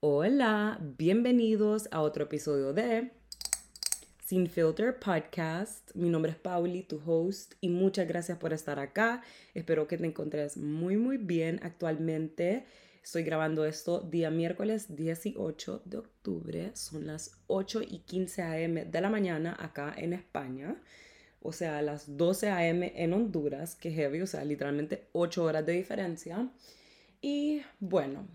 Hola, bienvenidos a otro episodio de Sin Filter Podcast. Mi nombre es Pauli, tu host, y muchas gracias por estar acá. Espero que te encontres muy, muy bien actualmente. Estoy grabando esto día miércoles 18 de octubre. Son las 8 y 15 am de la mañana acá en España. O sea, las 12 am en Honduras, que heavy, o sea, literalmente 8 horas de diferencia. Y bueno,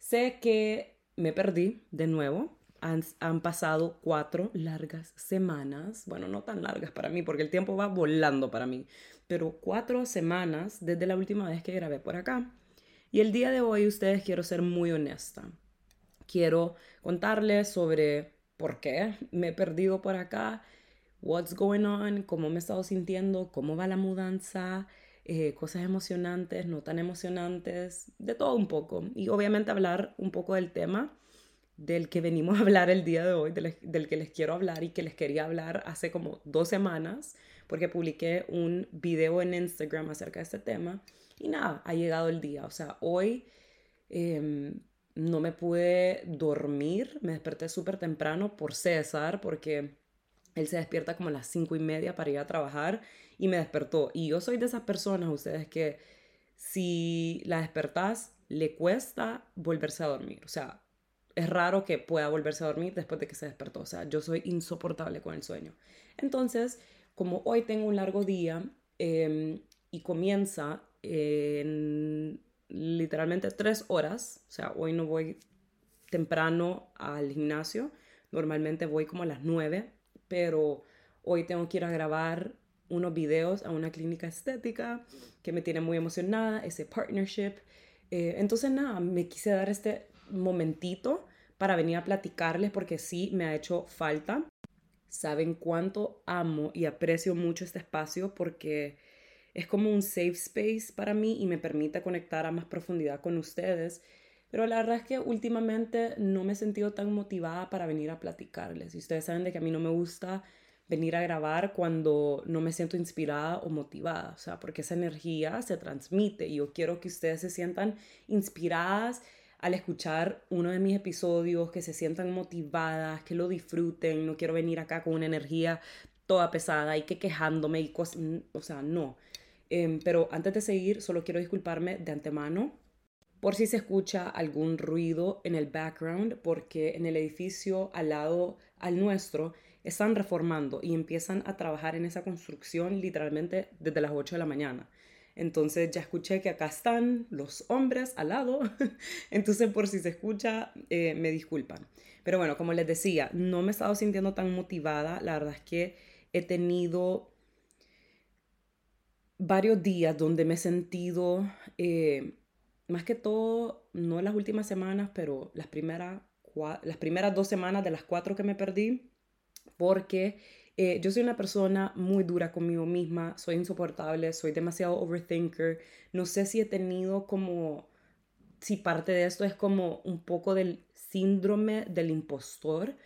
sé que me perdí de nuevo. Han, han, pasado cuatro largas semanas. Bueno, no tan largas para mí, porque el tiempo va volando para mí. Pero cuatro semanas desde la última vez que grabé por acá. Y el día de hoy, ustedes, quiero ser muy honesta. Quiero contarles sobre por qué me he perdido por acá, what's going on, cómo me he estado sintiendo, cómo va la mudanza, eh, cosas emocionantes, no tan emocionantes, de todo un poco. Y obviamente hablar un poco del tema del que venimos a hablar el día de hoy, del, del, que les quiero hablar y que les quería hablar hace como dos semanas, porque publiqué un video en Instagram acerca de este tema. Y nada, ha llegado el día. O sea, hoy em, no me pude dormir, me desperté súper temprano por César, porque él se despierta como a las cinco y media para ir a trabajar y me despertó. Y yo soy de esas personas, ustedes, que si la despertás, le cuesta volverse a dormir. O sea, es raro que pueda volverse a dormir después de que se despertó. O sea, yo soy insoportable con el sueño. Entonces, como hoy tengo un largo día eh, y comienza en literalmente tres horas. O sea, hoy no voy temprano al gimnasio. Normalmente voy como a las nueve, pero hoy tengo que ir a grabar unos videos a una clínica estética que me tiene muy emocionada, ese partnership. Eh, entonces, nada, me quise dar este momentito para venir a platicarles porque sí me ha hecho falta. Saben cuánto amo y aprecio mucho este espacio porque es como un safe space para mí y me permite conectar a más profundidad con ustedes. Pero la verdad es que últimamente no me he sentido tan motivada para venir a platicarles. Y ustedes saben de que a mí no me gusta venir a grabar cuando no me siento inspirada o motivada. O sea, porque esa energía se transmite y yo quiero que ustedes se sientan inspiradas al escuchar uno de mis episodios, que se sientan motivadas, que lo disfruten. No quiero venir acá con una energía toda pesada y que quejándome y cosas. O sea, no. Eh, pero antes de seguir, solo quiero disculparme de antemano por si se escucha algún ruido en el background, porque en el edificio al lado al nuestro están reformando y empiezan a trabajar en esa construcción literalmente desde las 8 de la mañana. Entonces ya escuché que acá están los hombres al lado. Entonces por si se escucha, eh, me disculpan. Pero bueno, como les decía, no me he estado sintiendo tan motivada. La verdad es que he tenido varios días donde me he sentido, eh, más que todo, no las últimas semanas, pero las primeras, las primeras dos semanas de las cuatro que me perdí, porque eh, yo soy una persona muy dura conmigo misma, soy insoportable, soy demasiado overthinker. No sé si he tenido como, si parte de esto es como un poco del síndrome del impostor,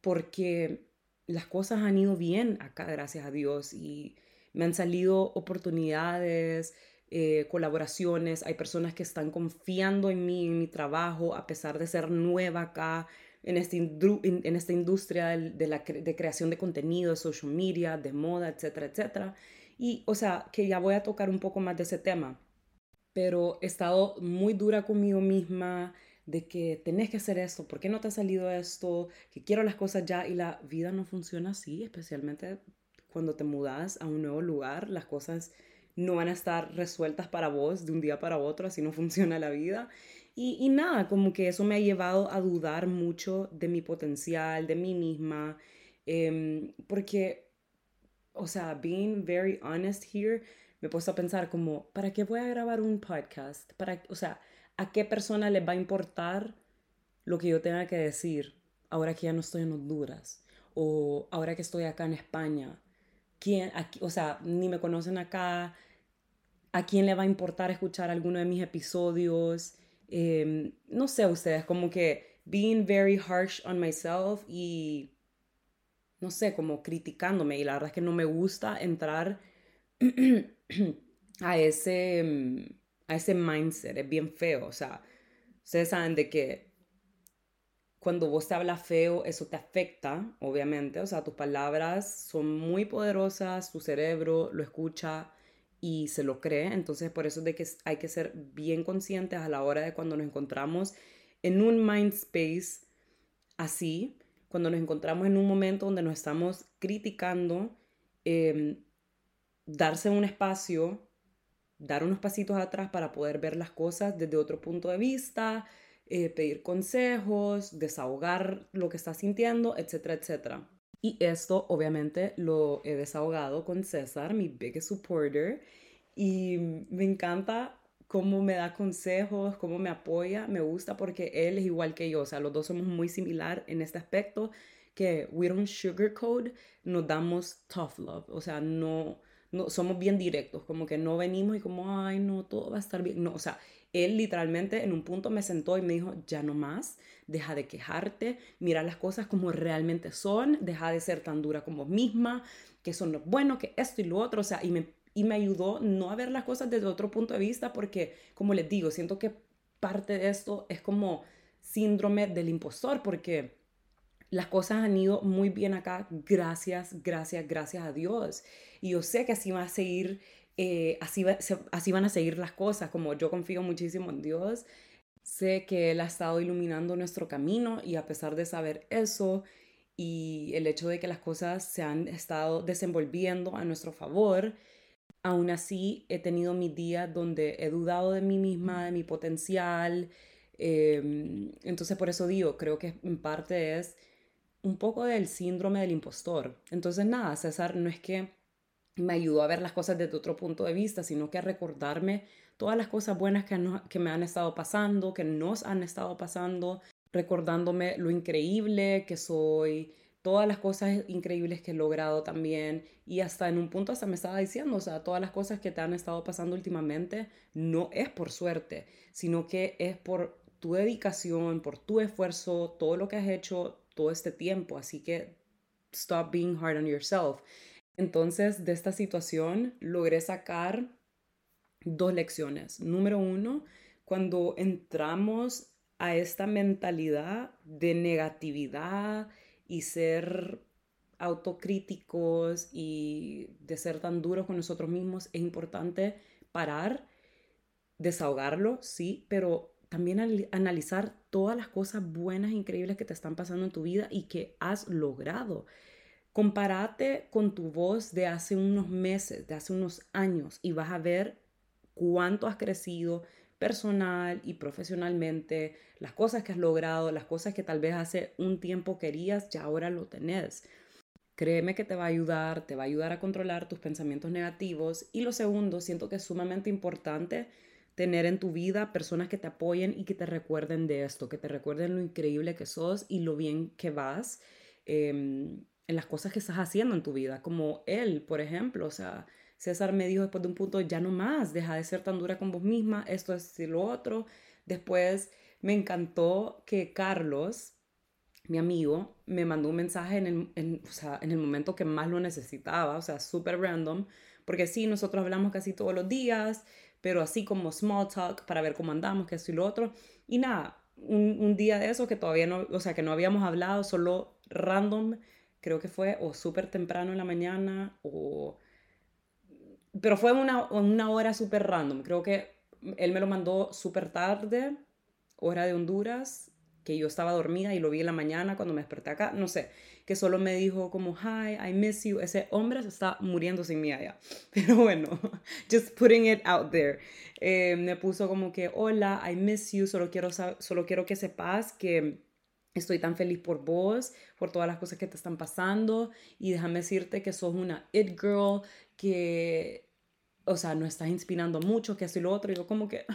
porque las cosas han ido bien acá, gracias a Dios, y me han salido oportunidades, eh, colaboraciones, hay personas que están confiando en mí, en mi trabajo, a pesar de ser nueva acá en, este en, esta industria de, la de creación de contenido, de social media, de moda, etcétera, etcétera. Y, o sea, que ya voy a tocar un poco más de ese tema, pero he estado muy dura conmigo misma de que tenés que hacer esto, ¿por qué no te ha salido esto? Que quiero las cosas ya y la vida no funciona así, especialmente cuando te mudas a un nuevo lugar, las cosas no van a estar resueltas para vos de un día para otro, así no funciona la vida. Y, nada, como que eso me ha llevado a dudar mucho de mi potencial, de mí misma, em, porque, o sea, being very honest here, me he puesto a pensar como, ¿para qué voy a grabar un podcast? Para, o sea, ¿a qué persona le va a importar lo que yo tenga que decir ahora que ya no estoy en Honduras? O ahora que estoy acá en España quién, o sea, ni me conocen acá, a quién le va a importar escuchar alguno de mis episodios. Em, no sé ustedes, como que being very harsh on myself y no sé, como criticándome y la verdad es que no me gusta entrar a ese, mm, a ese mindset, es bien feo, o sea, ustedes saben de que cuando vos te hablas feo, eso te afecta, obviamente, o sea, tus palabras son muy poderosas, tu cerebro lo escucha y se lo cree, entonces por eso es de que hay que ser bien conscientes a la hora de cuando nos encontramos en un mind space así, cuando nos encontramos en un momento donde nos estamos criticando, em, darse un espacio, dar unos pasitos atrás para poder ver las cosas desde otro punto de vista, eh, pedir consejos, desahogar lo que estás sintiendo, etcétera, etcétera. Y esto obviamente lo he desahogado con César, mi biggest supporter, y me encanta cómo me da consejos, cómo me apoya, me gusta porque él es igual que yo, o sea, los dos somos muy similar en este aspecto, que we don't sugarcoat, nos damos tough love, o sea, no, no, somos bien directos, como que no venimos y como, ay, no, todo va a estar bien, no, o sea, él literalmente en un punto me sentó y me dijo, ya no más, deja de quejarte, mira las cosas como realmente son, deja de ser tan dura como misma, que son lo bueno, que esto y lo otro, o sea, y me y me ayudó no a ver las cosas desde otro punto de vista porque, como les digo, siento que parte de esto es como síndrome del impostor porque las cosas han ido muy bien acá, gracias, gracias, gracias a Dios. Y yo sé que así va a seguir, eh, así, así van a seguir las cosas, como yo confío muchísimo en Dios. Sé que Él ha estado iluminando nuestro camino y a pesar de saber eso y el hecho de que las cosas se han estado desenvolviendo a nuestro favor, Aún así, he tenido mis días donde he dudado de mí misma, de mi potencial. Em, entonces, por eso digo, creo que en parte es un poco del síndrome del impostor. Entonces, nada, César no es que me ayudó a ver las cosas desde otro punto de vista, sino que a recordarme todas las cosas buenas que, que me han estado pasando, que nos han estado pasando, recordándome lo increíble que soy, todas las cosas increíbles que he logrado también y hasta en un punto hasta me estaba diciendo, o sea, todas las cosas que te han estado pasando últimamente no es por suerte, sino que es por tu dedicación, por tu esfuerzo, todo lo que has hecho todo este tiempo, así que stop being hard on yourself. Entonces, de esta situación logré sacar dos lecciones. Número uno, cuando entramos a esta mentalidad de negatividad, y ser autocríticos y de ser tan duros con nosotros mismos, es importante parar, desahogarlo, sí, pero también analizar todas las cosas buenas, e increíbles que te están pasando en tu vida y que has logrado. Compárate con tu voz de hace unos meses, de hace unos años y vas a ver cuánto has crecido, personal y profesionalmente, las cosas que has logrado, las cosas que tal vez hace un tiempo querías, ya ahora lo tenés. Créeme que te va a ayudar, te va a ayudar a controlar tus pensamientos negativos. Y lo segundo, siento que es sumamente importante tener en tu vida personas que te apoyen y que te recuerden de esto, que te recuerden lo increíble que sos y lo bien que vas em, en las cosas que estás haciendo en tu vida, como él, por ejemplo, o sea, César me dijo después de un punto, ya no más, deja de ser tan dura con vos misma, esto es y lo otro. Después me encantó que Carlos, mi amigo, me mandó un mensaje en el, en, o sea, en el momento que más lo necesitaba, o sea, súper random, porque sí, nosotros hablamos casi todos los días, pero así como small talk para ver cómo andamos, que esto y lo otro. Y nada, un, un día de eso que todavía no, o sea, que no habíamos hablado, solo random, creo que fue o súper temprano en la mañana o pero fue una, una hora súper random. Creo que él me lo mandó súper tarde, hora de Honduras, que yo estaba dormida y lo vi en la mañana cuando me desperté acá. No sé, que solo me dijo como, hi, I miss you. Ese hombre se está muriendo sin mí allá. Pero bueno, just putting it out there. Eh, me puso como que, hola, I miss you. Solo quiero, solo quiero que sepas que Estoy tan feliz por vos, por todas las cosas que te están pasando y déjame decirte que sos una it girl, que, o sea, no estás inspirando mucho, que esto y lo otro. Y yo como que,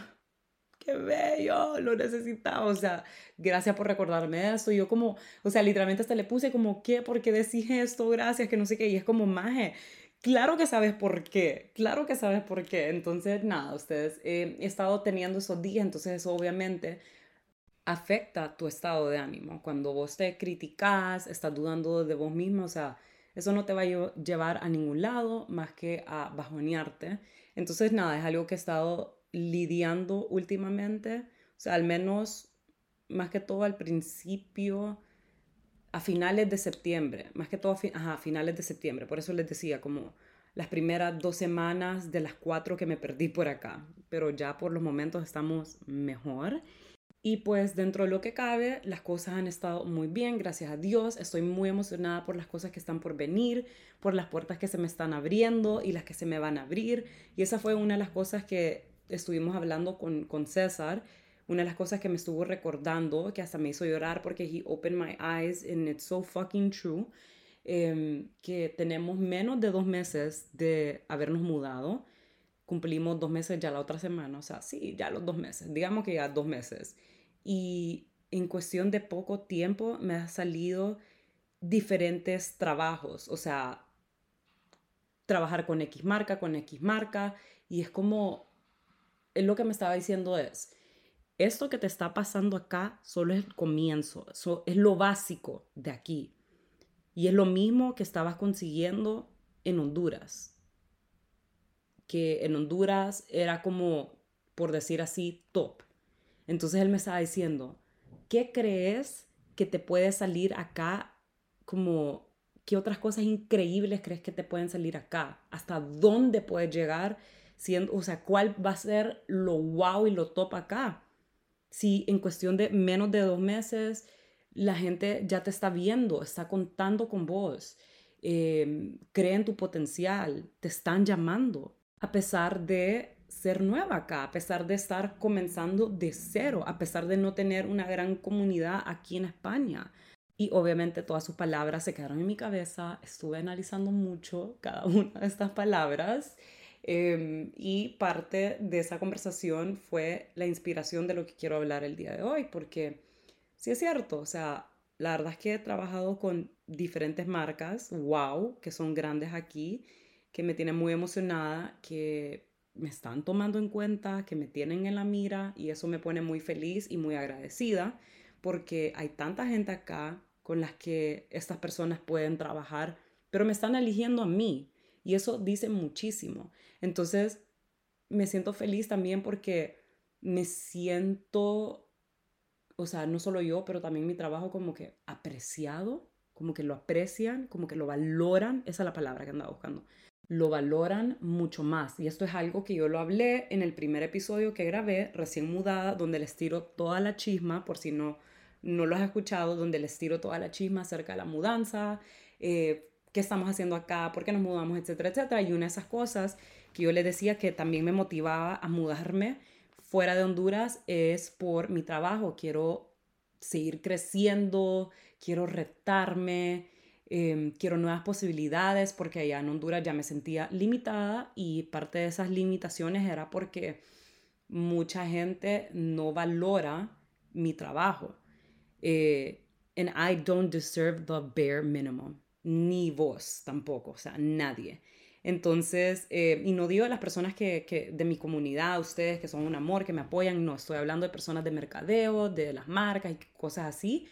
qué bello, lo necesitaba. O sea, gracias por recordarme eso. Y yo como, o sea, literalmente hasta le puse como, ¿qué? ¿Por qué decís esto? Gracias, que no sé qué. Y es como, maje, claro que sabes por qué, claro que sabes por qué. Entonces, nada, ustedes, eh, he estado teniendo esos días, entonces obviamente afecta tu estado de ánimo. Cuando vos te criticas, estás dudando de vos mismo, o sea, eso no te va a llevar a ningún lado más que a bajonearte. Entonces, nada, es algo que he estado lidiando últimamente, o sea, al menos más que todo al principio, a finales de septiembre, más que todo a, finales de septiembre, por eso les decía, como las primeras dos semanas de las cuatro que me perdí por acá, pero ya por los momentos estamos mejor. Y pues dentro de lo que cabe, las cosas han estado muy bien, gracias a Dios. Estoy muy emocionada por las cosas que están por venir, por las puertas que se me están abriendo y las que se me van a abrir. Y esa fue una de las cosas que estuvimos hablando con, con César. Una de las cosas que me estuvo recordando, que hasta me hizo llorar porque he opened my eyes and it's so fucking true, em, que tenemos menos de dos meses de habernos mudado. Cumplimos dos meses ya la otra semana, o sea, sí, ya los dos meses, digamos que ya dos meses y en cuestión de poco tiempo me ha salido diferentes trabajos, o sea, trabajar con X marca, con X marca, y es como, es lo que me estaba diciendo es, esto que te está pasando acá solo es el comienzo, es lo básico de aquí. Y es lo mismo que estabas consiguiendo en Honduras. Que en Honduras era como, por decir así, top. Entonces él me estaba diciendo, ¿qué crees que te puede salir acá como qué otras cosas increíbles crees que te pueden salir acá? ¿Hasta dónde puedes llegar? Siendo, o sea, ¿cuál va a ser lo wow y lo top acá? Si en cuestión de menos de dos meses la gente ya te está viendo, está contando con vos, eh, cree en tu potencial, te están llamando, a pesar de ser nueva acá, a pesar de estar comenzando de cero, a pesar de no tener una gran comunidad aquí en España. Y obviamente todas sus palabras se quedaron en mi cabeza, estuve analizando mucho cada una de estas palabras em, y parte de esa conversación fue la inspiración de lo que quiero hablar el día de hoy, porque sí es cierto, o sea, la verdad es que he trabajado con diferentes marcas, wow, que son grandes aquí, que me tienen muy emocionada, que me están tomando en cuenta, que me tienen en la mira y eso me pone muy feliz y muy agradecida porque hay tanta gente acá con las que estas personas pueden trabajar, pero me están eligiendo a mí y eso dice muchísimo. Entonces, me siento feliz también porque me siento, o sea, no solo yo, pero también mi trabajo como que apreciado, como que lo aprecian, como que lo valoran, esa es la palabra que andaba buscando lo valoran mucho más. Y esto es algo que yo lo hablé en el primer episodio que grabé, recién mudada, donde les tiro toda la chisma, por si no, no lo has escuchado, donde les tiro toda la chisma acerca de la mudanza, eh, qué estamos haciendo acá, por qué nos mudamos, etcétera, etcétera. Y una de esas cosas que yo les decía que también me motivaba a mudarme fuera de Honduras es por mi trabajo. Quiero seguir creciendo, quiero retarme, Em, quiero nuevas posibilidades porque allá en Honduras ya me sentía limitada y parte de esas limitaciones era porque mucha gente no valora mi trabajo. Eh, and I don't deserve the bare minimum. Ni vos tampoco, o sea, nadie. Entonces, eh, y no digo a las personas que, de mi comunidad, ustedes que son un amor, que me apoyan, no, estoy hablando de personas de mercadeo, de las marcas y cosas así,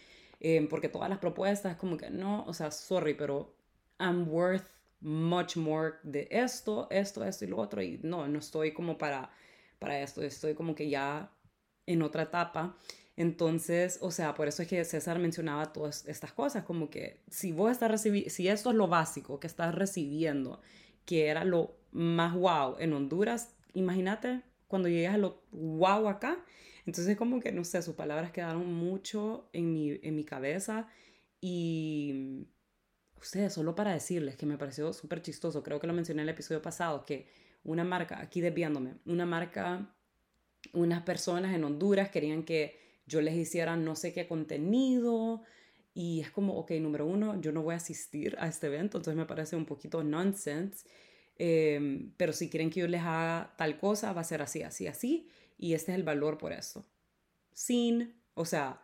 Em, porque todas las propuestas como que no, o sea, sorry, pero I'm worth much more de esto, esto, esto y lo otro, y no, no estoy como para, para esto, estoy como que ya en otra etapa. Entonces, o sea, por eso es que César mencionaba todas estas cosas, como que si vos estás recibiendo, si esto es lo básico que estás recibiendo, que era lo más wow en Honduras, imagínate cuando llegas a lo wow acá, entonces como que, no sé, sus palabras quedaron mucho en mi, en mi cabeza y ustedes, solo para decirles que me pareció súper chistoso, creo que lo mencioné en el episodio pasado, que una marca, aquí desviándome, una marca, unas personas en Honduras querían que yo les hiciera no sé qué contenido y es como, ok, número uno, yo no voy a asistir a este evento, entonces me parece un poquito nonsense, em, pero si quieren que yo les haga tal cosa, va a ser así, así, así y este es el valor por eso. Sin, o sea,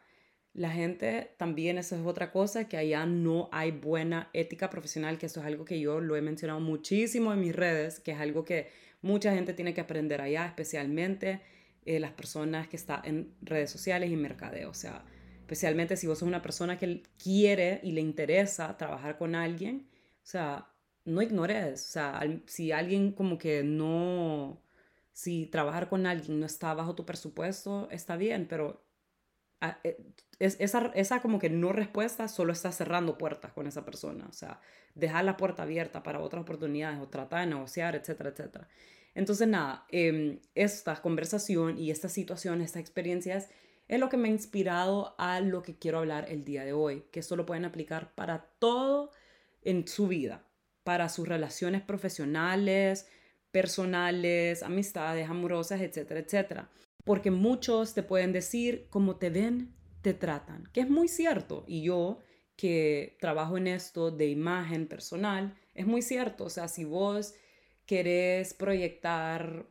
la gente también, eso es otra cosa, que allá no hay buena ética profesional, que eso es algo que yo lo he mencionado muchísimo en mis redes, que es algo que mucha gente tiene que aprender allá, especialmente eh, las personas que están en redes sociales y mercadeo. O sea, especialmente si vos sos una persona que quiere y le interesa trabajar con alguien, o sea, no ignores. O sea, si alguien como que no, si trabajar con alguien no está bajo tu presupuesto, está bien, pero eh, esa, esa como que no respuesta solo está cerrando puertas con esa persona. O sea, dejar la puerta abierta para otras oportunidades o tratar de negociar, etcétera, etcétera. Entonces, nada, em, esta conversación y esta situación, estas experiencias, es lo que me ha inspirado a lo que quiero hablar el día de hoy, que esto lo pueden aplicar para todo en su vida, para sus relaciones profesionales, personales, amistades, amorosas, etcétera, etcétera. Porque muchos te pueden decir cómo te ven, te tratan, que es muy cierto. Y yo que trabajo en esto de imagen personal, es muy cierto. O sea, si vos querés proyectar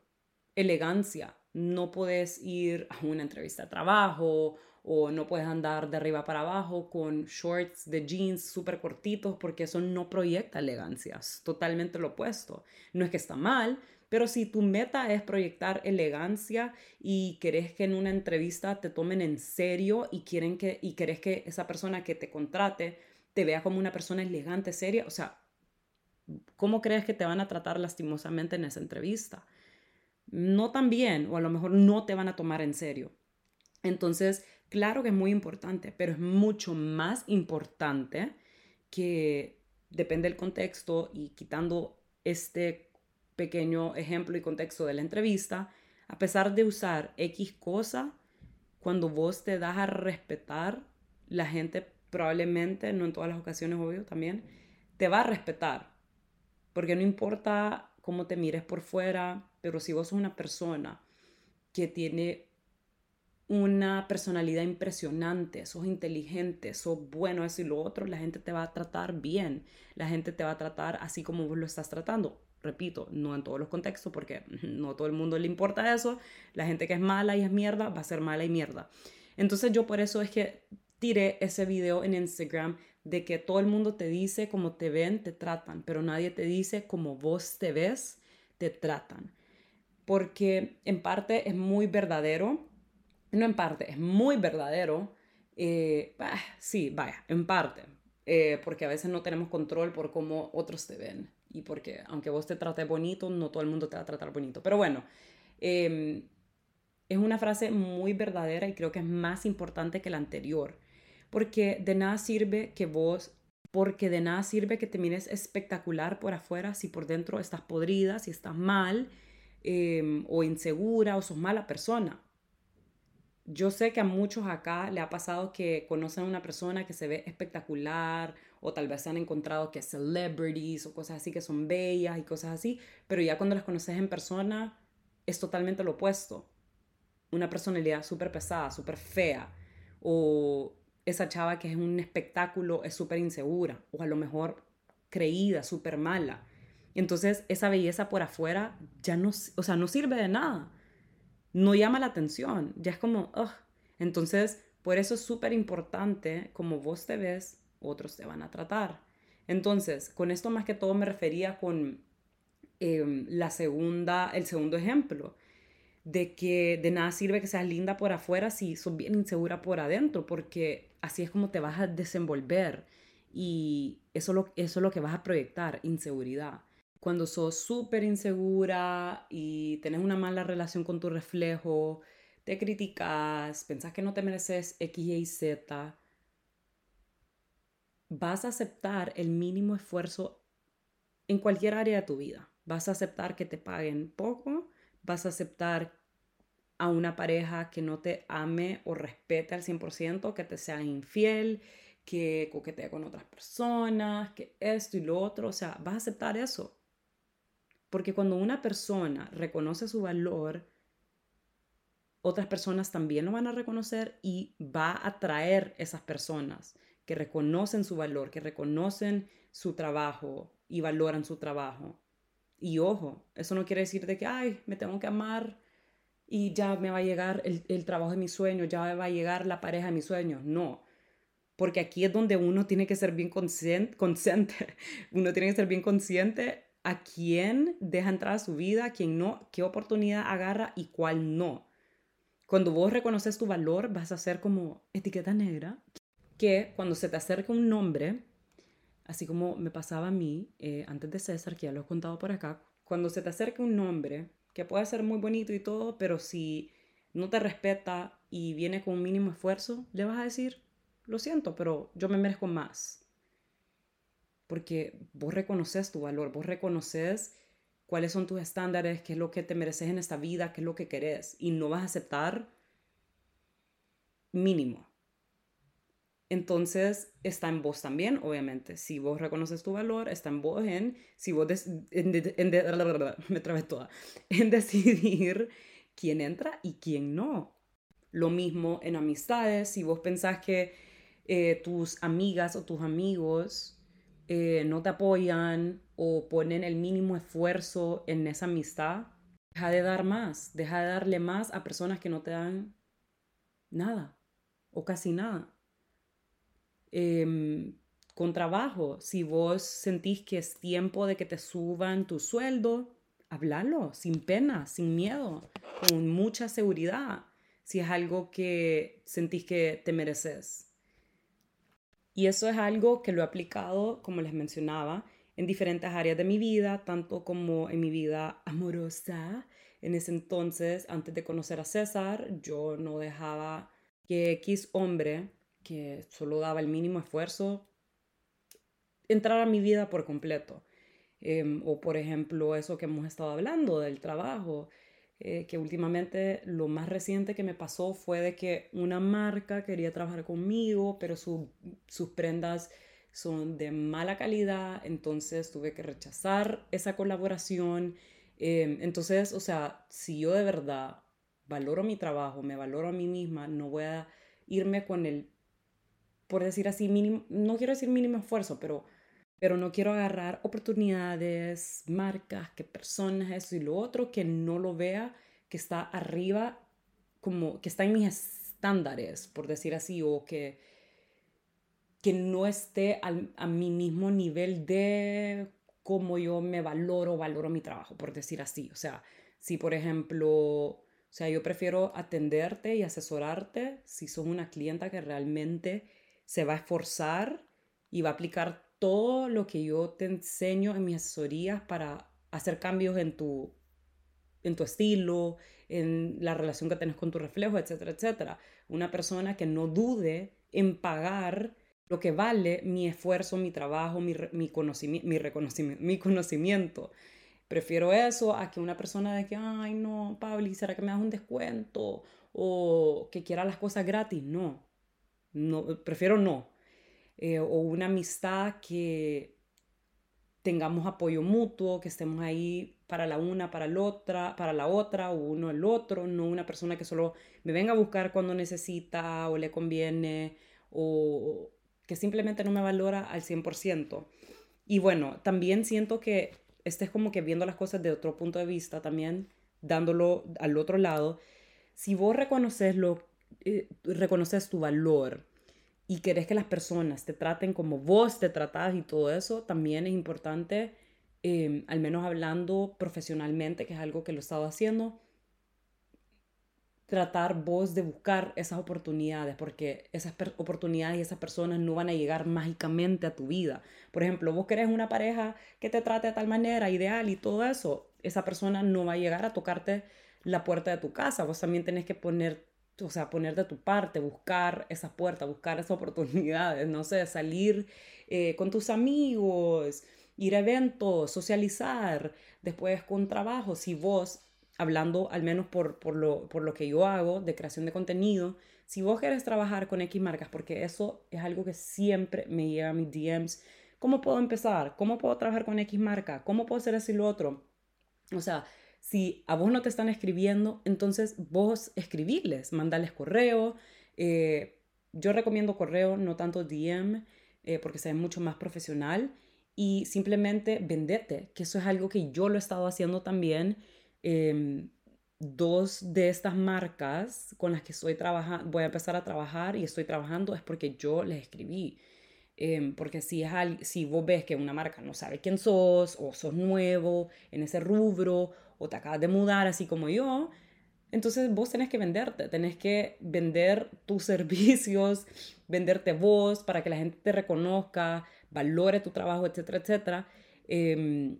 elegancia, no puedes ir a una entrevista de trabajo o no puedes andar de arriba para abajo con shorts de jeans súper cortitos porque eso no proyecta elegancia, es totalmente lo opuesto. No es que está mal, pero si tu meta es proyectar elegancia y querés que en una entrevista te tomen en serio y, quieren que, y querés que esa persona que te contrate te vea como una persona elegante, seria, o sea, ¿cómo crees que te van a tratar lastimosamente en esa entrevista? No tan bien, o a lo mejor no te van a tomar en serio. Entonces, claro que es muy importante, pero es mucho más importante que depende del contexto y quitando este pequeño ejemplo y contexto de la entrevista, a pesar de usar X cosa, cuando vos te das a respetar, la gente probablemente, no en todas las ocasiones, obvio, también, te va a respetar. Porque no importa cómo te mires por fuera, pero si vos sos una persona que tiene una personalidad impresionante, sos inteligente, sos bueno, eso y lo otro, la gente te va a tratar bien, la gente te va a tratar así como vos lo estás tratando. Repito, no en todos los contextos, porque no a todo el mundo le importa eso. La gente que es mala y es mierda va a ser mala y mierda. Entonces yo por eso es que tiré ese video en Instagram de que todo el mundo te dice cómo te ven, te tratan, pero nadie te dice cómo vos te ves, te tratan. Porque en parte es muy verdadero, no en parte, es muy verdadero. Eh, sí, vaya, en parte, eh, porque a veces no tenemos control por cómo otros te ven y porque aunque vos te trates bonito, no todo el mundo te va a tratar bonito. Pero bueno, em, es una frase muy verdadera y creo que es más importante que la anterior porque de nada sirve que vos, porque de nada sirve que te mires espectacular por afuera si por dentro estás podrida, si estás mal em, o insegura o sos mala persona. Yo sé que a muchos acá le ha pasado que conocen a una persona que se ve espectacular o tal vez se han encontrado que celebrities o cosas así que son bellas y cosas así, pero ya cuando las conoces en persona es totalmente lo opuesto. Una personalidad súper pesada, súper fea o esa chava que es un espectáculo es súper insegura o a lo mejor creída, súper mala. Entonces esa belleza por afuera ya no, o sea, no sirve de nada. No llama la atención. Ya es como, ugh. Entonces, por eso es súper importante como vos te ves, otros te van a tratar. Entonces, con esto más que todo me refería con em, la segunda, el segundo ejemplo de que de nada sirve que seas linda por afuera si sos bien insegura por adentro, porque así es como te vas a desenvolver y eso, lo, eso es lo que vas a proyectar, inseguridad. Cuando sos súper insegura y tenés una mala relación con tu reflejo, te criticas, pensás que no te mereces X, Y, Z, vas a aceptar el mínimo esfuerzo en cualquier área de tu vida. Vas a aceptar que te paguen poco, vas a aceptar a una pareja que no te ame o respete al 100%, que te sea infiel, que coquetee con otras personas, que esto y lo otro, o sea, vas a aceptar eso. Porque cuando una persona reconoce su valor, otras personas también lo van a reconocer y va a atraer esas personas que reconocen su valor, que reconocen su trabajo y valoran su trabajo. Y ojo, eso no quiere decir de que, ay, me tengo que amar y ya me va a llegar el, trabajo de mis sueños, ya me va a llegar la pareja de mis sueños. No, porque aquí es donde uno tiene que ser bien consciente, consciente. uno tiene que ser bien consciente a quién deja entrar a su vida, a quién no, qué oportunidad agarra y cuál no. Cuando vos reconoces tu valor, vas a ser como etiqueta negra, que cuando se te acerca un nombre, así como me pasaba a mí eh, antes de César, que ya lo he contado por acá, cuando se te acerca un nombre, que puede ser muy bonito y todo, pero si no te respeta y viene con un mínimo esfuerzo, le vas a decir, lo siento, pero yo me merezco más. Porque vos reconoces tu valor, vos reconoces cuáles son tus estándares, qué es lo que te mereces en esta vida, qué es lo que querés. Y no vas a aceptar mínimo. Entonces está en vos también, obviamente. Si vos reconoces tu valor, está en vos en, si vos me trabé toda, en decidir quién entra y quién no. Lo mismo en amistades, si vos pensás que eh, tus amigas o tus amigos eh, no te apoyan o ponen el mínimo esfuerzo en esa amistad, deja de dar más, deja de darle más a personas que no te dan nada o casi nada. Em, con trabajo, si vos sentís que es tiempo de que te suban tu sueldo, háblalo sin pena, sin miedo, con mucha seguridad, si es algo que sentís que te mereces. Y eso es algo que lo he aplicado, como les mencionaba, en diferentes áreas de mi vida, tanto como en mi vida amorosa. En ese entonces, antes de conocer a César, yo no dejaba que X hombre, que solo daba el mínimo esfuerzo, entrara a mi vida por completo. Em, o por ejemplo, eso que hemos estado hablando del trabajo. Eh, que últimamente lo más reciente que me pasó fue de que una marca quería trabajar conmigo, pero sus prendas son de mala calidad, entonces tuve que rechazar esa colaboración. Em, entonces, o sea, si yo de verdad valoro mi trabajo, me valoro a mí misma, no voy a irme con el, por decir así, mínimo, no quiero decir mínimo esfuerzo, pero pero no quiero agarrar oportunidades, marcas, que personas, eso y lo otro, que no lo vea, que está arriba, como que está en mis estándares, por decir así, o que, que no esté a mi mismo nivel de cómo yo me valoro, valoro mi trabajo, por decir así. O sea, si por ejemplo, o sea, yo prefiero atenderte y asesorarte si sos una clienta que realmente se va a esforzar y va a aplicar todo lo que yo te enseño en mis asesorías para hacer cambios en tu, en tu estilo, en la relación que tienes con tu reflejo, etcétera, etcétera. Una persona que no dude en pagar lo que vale mi esfuerzo, mi trabajo, mi, mi, conocimiento, mi reconocimiento, mi conocimiento. Prefiero eso a que una persona de que, ay, no, Pablo, ¿será que me das un descuento? O que quiera las cosas gratis. No, no prefiero no. Eh, o una amistad que tengamos apoyo mutuo, que estemos ahí para la una, para la otra, para la otra, o uno el otro, no una persona que solo me venga a buscar cuando necesita o le conviene, o que simplemente no me valora al 100%. Y bueno, también siento que este es como que viendo las cosas de otro punto de vista, también dándolo al otro lado, si vos reconoces, lo, eh, reconoces tu valor, y querés que las personas te traten como vos te tratás y todo eso, también es importante, em, al menos hablando profesionalmente, que es algo que lo he estado haciendo, tratar vos de buscar esas oportunidades, porque esas oportunidades y esas personas no van a llegar mágicamente a tu vida. Por ejemplo, vos querés una pareja que te trate de tal manera, ideal y todo eso, esa persona no va a llegar a tocarte la puerta de tu casa, vos también tenés que poner o sea, poner de tu parte, buscar esas puertas, buscar esas oportunidades, no sé, salir eh, con tus amigos, ir a eventos, socializar, después con trabajo, si vos, hablando al menos por, por, lo, por lo que yo hago de creación de contenido, si vos querés trabajar con X marcas, porque eso es algo que siempre me llega a mis DMs, ¿cómo puedo empezar? ¿Cómo puedo trabajar con X marca? ¿Cómo puedo hacer así lo otro? O sea, si a vos no te están escribiendo, entonces vos escribirles, mandarles correo. Eh, yo recomiendo correo, no tanto DM, eh, porque se ve mucho más profesional. Y simplemente vendete, que eso es algo que yo lo he estado haciendo también. Em, dos de estas marcas con las que estoy trabajando, voy a empezar a trabajar y estoy trabajando es porque yo les escribí. Em, porque si, es si vos ves que una marca no sabe quién sos o sos nuevo en ese rubro o te acabas de mudar así como yo, Entonces vos tenés que venderte, tenés que vender tus servicios, venderte vos para que la gente te reconozca, valore tu trabajo, etcétera, etcétera. Em,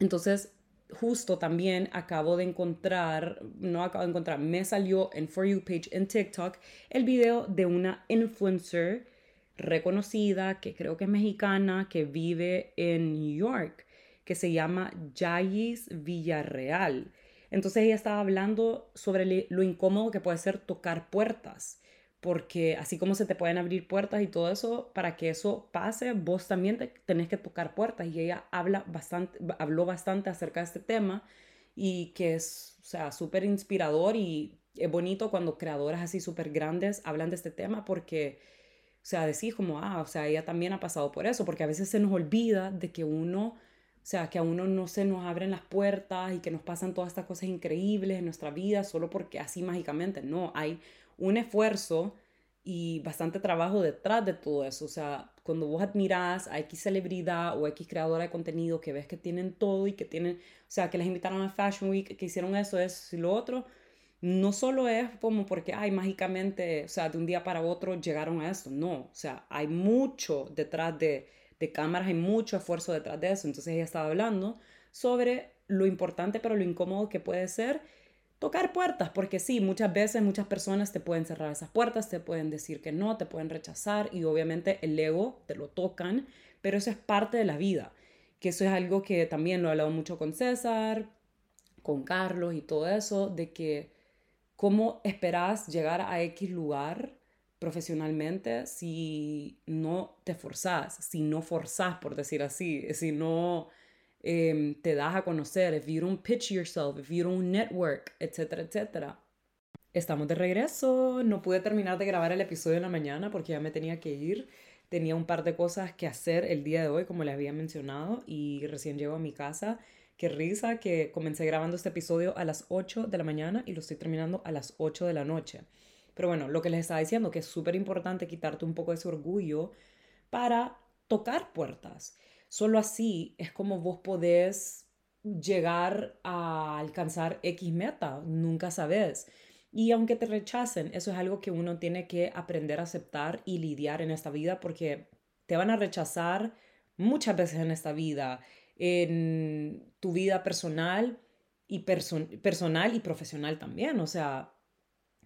entonces, justo también acabo de encontrar, no acabo de encontrar, me salió en For You page en TikTok el video de una influencer reconocida, que creo que es mexicana, que vive en New York, que se llama Jayis Villarreal. Entonces ella estaba hablando sobre lo incómodo que puede ser tocar puertas, porque así como se te pueden abrir puertas y todo eso, para que eso pase, vos también tenés que tocar puertas. Y ella habla bastante, habló bastante acerca de este tema y que es, o sea, súper inspirador y es bonito cuando creadoras así súper grandes hablan de este tema porque, o sea, decís como, ah, o sea, ella también ha pasado por eso, porque a veces se nos olvida de que uno o sea, que a uno no se nos abren las puertas y que nos pasan todas estas cosas increíbles en nuestra vida solo porque así mágicamente. No, hay un esfuerzo y bastante trabajo detrás de todo eso. O sea, cuando vos admirás a X celebridad o X creadora de contenido que ves que tienen todo y que tienen, o sea, que les invitaron a Fashion Week, que hicieron eso, eso y lo otro, no solo es como porque, ay, mágicamente, o sea, de un día para otro llegaron a esto. No, o sea, hay mucho detrás de de cámaras, hay mucho esfuerzo detrás de eso. Entonces ella estaba hablando sobre lo importante pero lo incómodo que puede ser tocar puertas, porque sí, muchas veces muchas personas te pueden cerrar esas puertas, te pueden decir que no, te pueden rechazar y obviamente el ego te lo tocan, pero eso es parte de la vida, que eso es algo que también lo he hablado mucho con César, con Carlos y todo eso, de que cómo esperas llegar a X lugar profesionalmente si no te forzás, si no forzás, por decir así, si no em, te das a conocer, if you don't pitch yourself, if you don't network, etcétera, etcétera. Estamos de regreso. No pude terminar de grabar el episodio en la mañana porque ya me tenía que ir. Tenía un par de cosas que hacer el día de hoy, como les había mencionado, y recién llego a mi casa. Qué risa que comencé grabando este episodio a las 8 de la mañana y lo estoy terminando a las 8 de la noche. Pero bueno, lo que les estaba diciendo, que es súper importante quitarte un poco ese orgullo para tocar puertas. Solo así es como vos podés llegar a alcanzar X meta, nunca sabes. Y aunque te rechacen, eso es algo que uno tiene que aprender a aceptar y lidiar en esta vida porque te van a rechazar muchas veces en esta vida, en tu vida personal y personal y profesional también. O sea,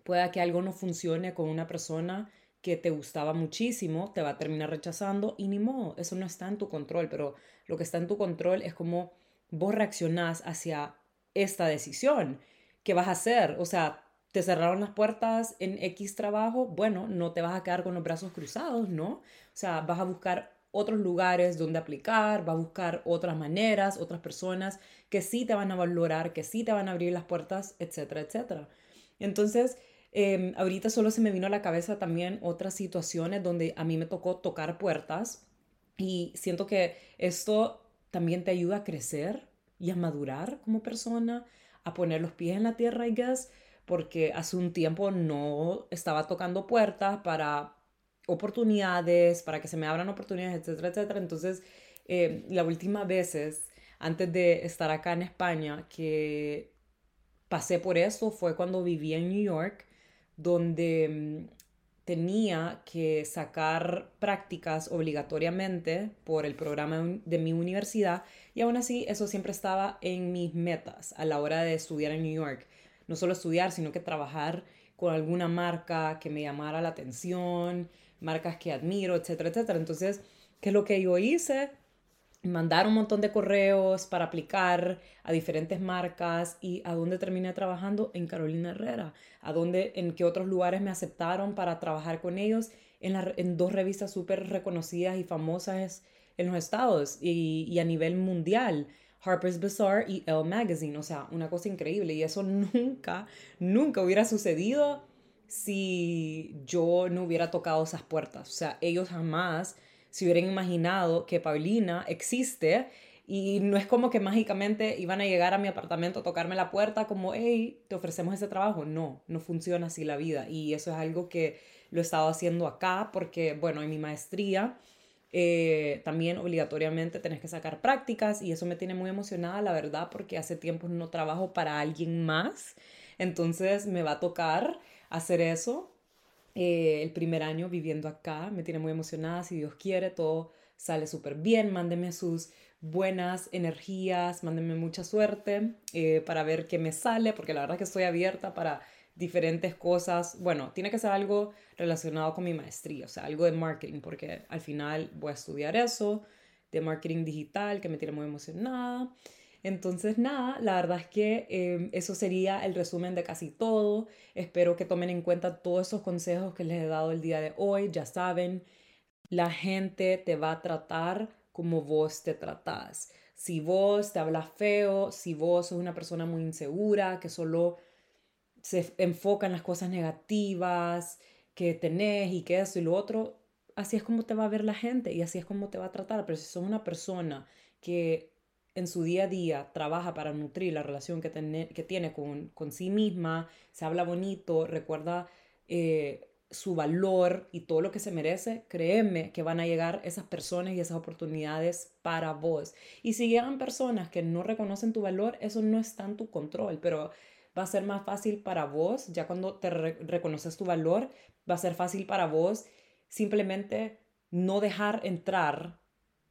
pueda que algo no funcione con una persona que te gustaba muchísimo, te va a terminar rechazando y ni modo, eso no está en tu control, pero lo que está en tu control es cómo vos reaccionás hacia esta decisión. ¿Qué vas a hacer? O sea, te cerraron las puertas en X trabajo, bueno, no te vas a quedar con los brazos cruzados, ¿no? O sea, vas a buscar otros lugares donde aplicar, vas a buscar otras maneras, otras personas que sí te van a valorar, que sí te van a abrir las puertas, etcétera, etcétera. Entonces, Em, ahorita solo se me vino a la cabeza también otras situaciones donde a mí me tocó tocar puertas y siento que esto también te ayuda a crecer y a madurar como persona, a poner los pies en la tierra, I guess, porque hace un tiempo no estaba tocando puertas para oportunidades, para que se me abran oportunidades, etcétera, etcétera. Entonces, eh, la última veces, antes de estar acá en España, que pasé por eso fue cuando vivía en New York donde mm, tenía que sacar prácticas obligatoriamente por el programa de mi universidad y aún así eso siempre estaba en mis metas a la hora de estudiar en New York. No solo estudiar, sino que trabajar con alguna marca que me llamara la atención, marcas que admiro, etcétera, etcétera. Entonces, ¿qué es lo que yo hice? Mandar un montón de correos para aplicar a diferentes marcas y a dónde terminé trabajando en Carolina Herrera, a dónde, en qué otros lugares me aceptaron para trabajar con ellos en, en dos revistas súper reconocidas y famosas en los estados y, y, a nivel mundial. Harper's Bazaar y Elle Magazine, o sea, una cosa increíble y eso nunca, nunca hubiera sucedido si yo no hubiera tocado esas puertas, o sea, ellos jamás si hubieran imaginado que Paulina existe y no es como que mágicamente iban a llegar a mi apartamento a tocarme la puerta como, hey, te ofrecemos ese trabajo. No, no funciona así la vida. Y eso es algo que lo he estado haciendo acá porque, bueno, en mi maestría eh, también obligatoriamente tenés que sacar prácticas y eso me tiene muy emocionada, la verdad, porque hace tiempo no trabajo para alguien más. Entonces me va a tocar hacer eso. Eh, el primer año viviendo acá me tiene muy emocionada. Si Dios quiere, todo sale súper bien. Mándenme sus buenas energías, mándenme mucha suerte eh, para ver qué me sale, porque la verdad es que estoy abierta para diferentes cosas. Bueno, tiene que ser algo relacionado con mi maestría, o sea, algo de marketing, porque al final voy a estudiar eso, de marketing digital, que me tiene muy emocionada. Entonces, nada, la verdad es que em, eso sería el resumen de casi todo. Espero que tomen en cuenta todos esos consejos que les he dado el día de hoy. Ya saben, la gente te va a tratar como vos te tratás. Si vos te hablas feo, si vos sos una persona muy insegura, que solo se enfoca en las cosas negativas que tenés y que eso y lo otro, así es como te va a ver la gente y así es como te va a tratar. Pero si sos una persona que en su día a día trabaja para nutrir la relación que, que tiene con, con, sí misma, se habla bonito, recuerda eh, su valor y todo lo que se merece, créeme que van a llegar esas personas y esas oportunidades para vos. Y si llegan personas que no reconocen tu valor, eso no está en tu control, pero va a ser más fácil para vos, ya cuando te reconoces tu valor, va a ser fácil para vos simplemente no dejar entrar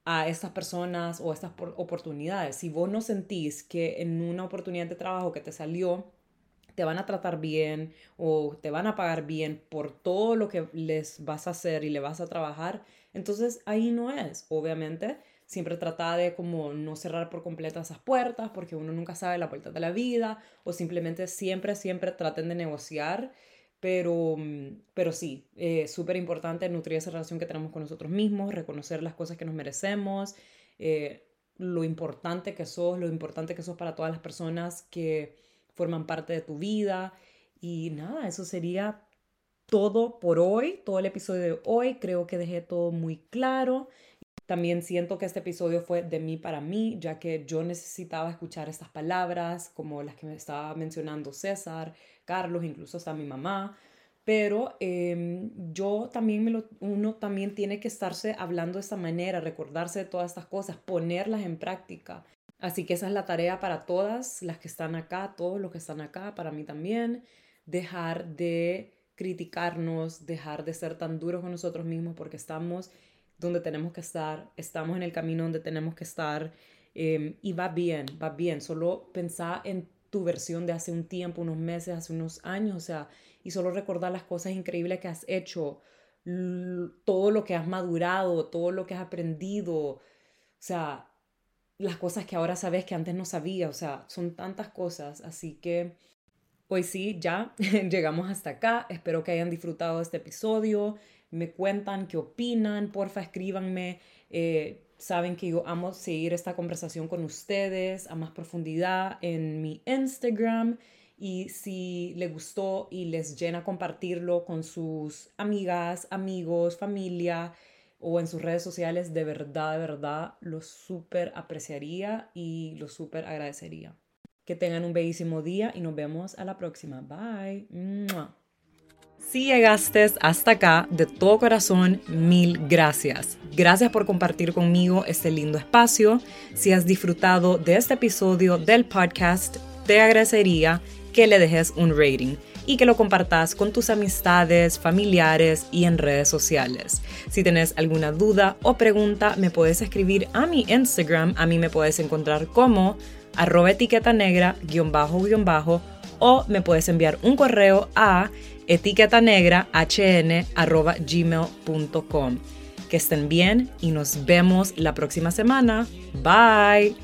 a estas personas o estas oportunidades. Si vos no sentís que en una oportunidad de trabajo que te salió, te van a tratar bien o te van a pagar bien por todo lo que les vas a hacer y le vas a trabajar, entonces ahí no es. Obviamente, siempre trata de como no cerrar por completo esas puertas porque uno nunca sabe la vuelta de la vida o simplemente siempre, siempre traten de negociar. Pero, mm, pero sí, eh, súper importante nutrir esa relación que tenemos con nosotros mismos, reconocer las cosas que nos merecemos, eh, lo importante que sos, lo importante que sos para todas las personas que forman parte de tu vida. Y nada, eso sería todo por hoy, todo el episodio de hoy. Creo que dejé todo muy claro. También siento que este episodio fue de mí para mí, ya que yo necesitaba escuchar estas palabras, como las que me estaba mencionando César, Carlos, incluso hasta mi mamá. Pero em, yo también me uno también tiene que estarse hablando de esta manera, recordarse de todas estas cosas, ponerlas en práctica. Así que esa es la tarea para todas las que están acá, todos los que están acá, para mí también, dejar de criticarnos, dejar de ser tan duros con nosotros mismos porque estamos donde tenemos que estar, estamos en el camino donde tenemos que estar em, y va bien, va bien. Solo pensar en tu versión de hace un tiempo, unos meses, hace unos años, o sea, y solo recordar las cosas increíbles que has hecho, todo lo que has madurado, todo lo que has aprendido, o sea, las cosas que ahora sabes que antes no sabía, o sea, son tantas cosas, así que hoy sí, ya llegamos hasta acá, espero que hayan disfrutado este episodio, me cuentan qué opinan, porfa escríbanme, eh, saben que yo amo seguir esta conversación con ustedes a más profundidad en mi Instagram y si les gustó y les llena compartirlo con sus amigas, amigos, familia, o en sus redes sociales, de verdad, de verdad, lo súper apreciaría y lo súper agradecería. Que tengan un bellísimo día y nos vemos a la próxima. Bye. Si llegaste hasta acá, de todo corazón, mil gracias. Gracias por compartir conmigo este lindo espacio. Si has disfrutado de este episodio del podcast, te agradecería que le dejes un rating y que lo compartas con tus amistades, familiares y en redes sociales. Si tienes alguna duda o pregunta, me puedes escribir a mi Instagram. A mí me puedes encontrar como arroba etiqueta negra guion bajo guion bajo o me puedes enviar un correo a etiqueta negra hn arroba gmail.com. Que estén bien y nos vemos la próxima semana. Bye.